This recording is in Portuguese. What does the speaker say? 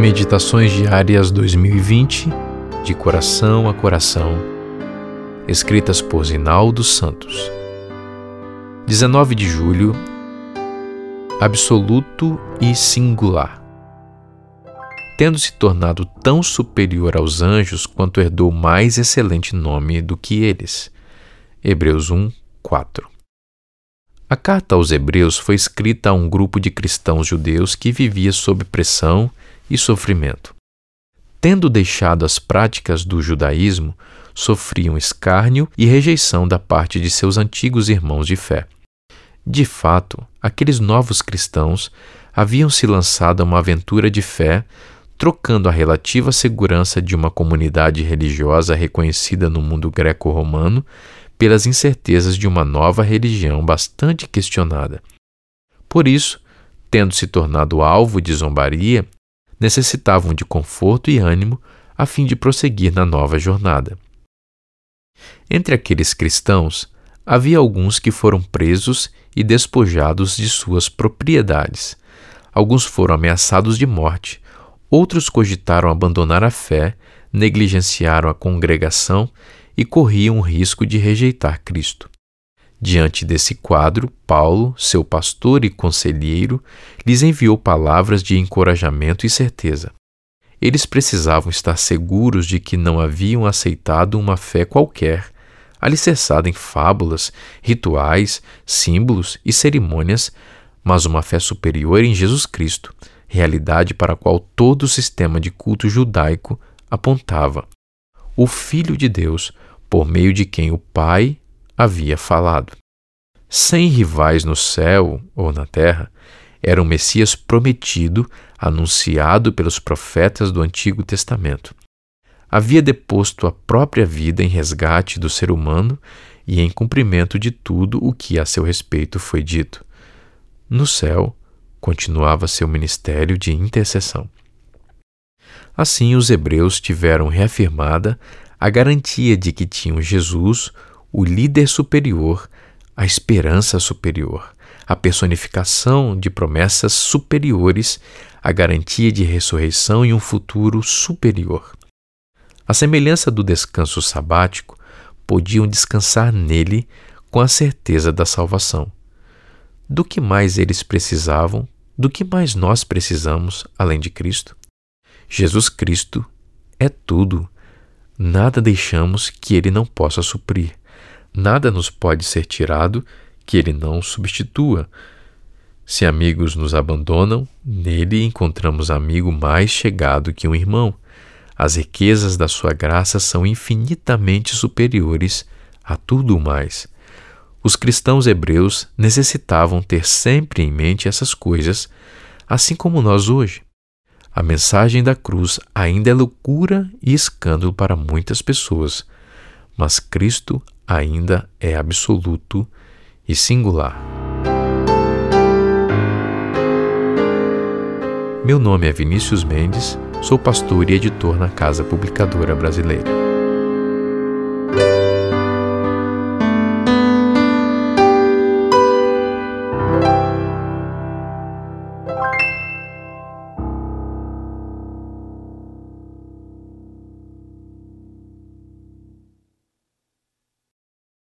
Meditações Diárias 2020, de coração a coração, escritas por Zinaldo Santos. 19 de julho, absoluto e singular. Tendo se tornado tão superior aos anjos quanto herdou mais excelente nome do que eles. Hebreus 1, 4. A carta aos Hebreus foi escrita a um grupo de cristãos judeus que vivia sob pressão e sofrimento. Tendo deixado as práticas do judaísmo, sofriam escárnio e rejeição da parte de seus antigos irmãos de fé. De fato, aqueles novos cristãos haviam se lançado a uma aventura de fé, trocando a relativa segurança de uma comunidade religiosa reconhecida no mundo greco-romano pelas incertezas de uma nova religião bastante questionada. Por isso, tendo se tornado alvo de zombaria, necessitavam de conforto e ânimo a fim de prosseguir na nova jornada. Entre aqueles cristãos, havia alguns que foram presos e despojados de suas propriedades. Alguns foram ameaçados de morte, outros cogitaram abandonar a fé, negligenciaram a congregação e corriam o risco de rejeitar Cristo. Diante desse quadro, Paulo, seu pastor e conselheiro, lhes enviou palavras de encorajamento e certeza. Eles precisavam estar seguros de que não haviam aceitado uma fé qualquer, alicerçada em fábulas, rituais, símbolos e cerimônias, mas uma fé superior em Jesus Cristo, realidade para a qual todo o sistema de culto judaico apontava. O Filho de Deus, por meio de quem o Pai havia falado. Sem rivais no céu ou na terra, era o Messias prometido, anunciado pelos profetas do Antigo Testamento. Havia deposto a própria vida em resgate do ser humano e em cumprimento de tudo o que a seu respeito foi dito. No céu, continuava seu ministério de intercessão. Assim, os hebreus tiveram reafirmada a garantia de que tinham Jesus, o líder superior, a esperança superior, a personificação de promessas superiores, a garantia de ressurreição e um futuro superior. A semelhança do descanso sabático, podiam descansar nele com a certeza da salvação. Do que mais eles precisavam, do que mais nós precisamos além de Cristo? Jesus Cristo é tudo nada deixamos que ele não possa suprir. Nada nos pode ser tirado que ele não substitua. Se amigos nos abandonam, nele encontramos amigo mais chegado que um irmão. As riquezas da sua graça são infinitamente superiores a tudo mais. Os cristãos hebreus necessitavam ter sempre em mente essas coisas, assim como nós hoje. A mensagem da cruz ainda é loucura e escândalo para muitas pessoas, mas Cristo ainda é absoluto e singular. Meu nome é Vinícius Mendes, sou pastor e editor na Casa Publicadora Brasileira.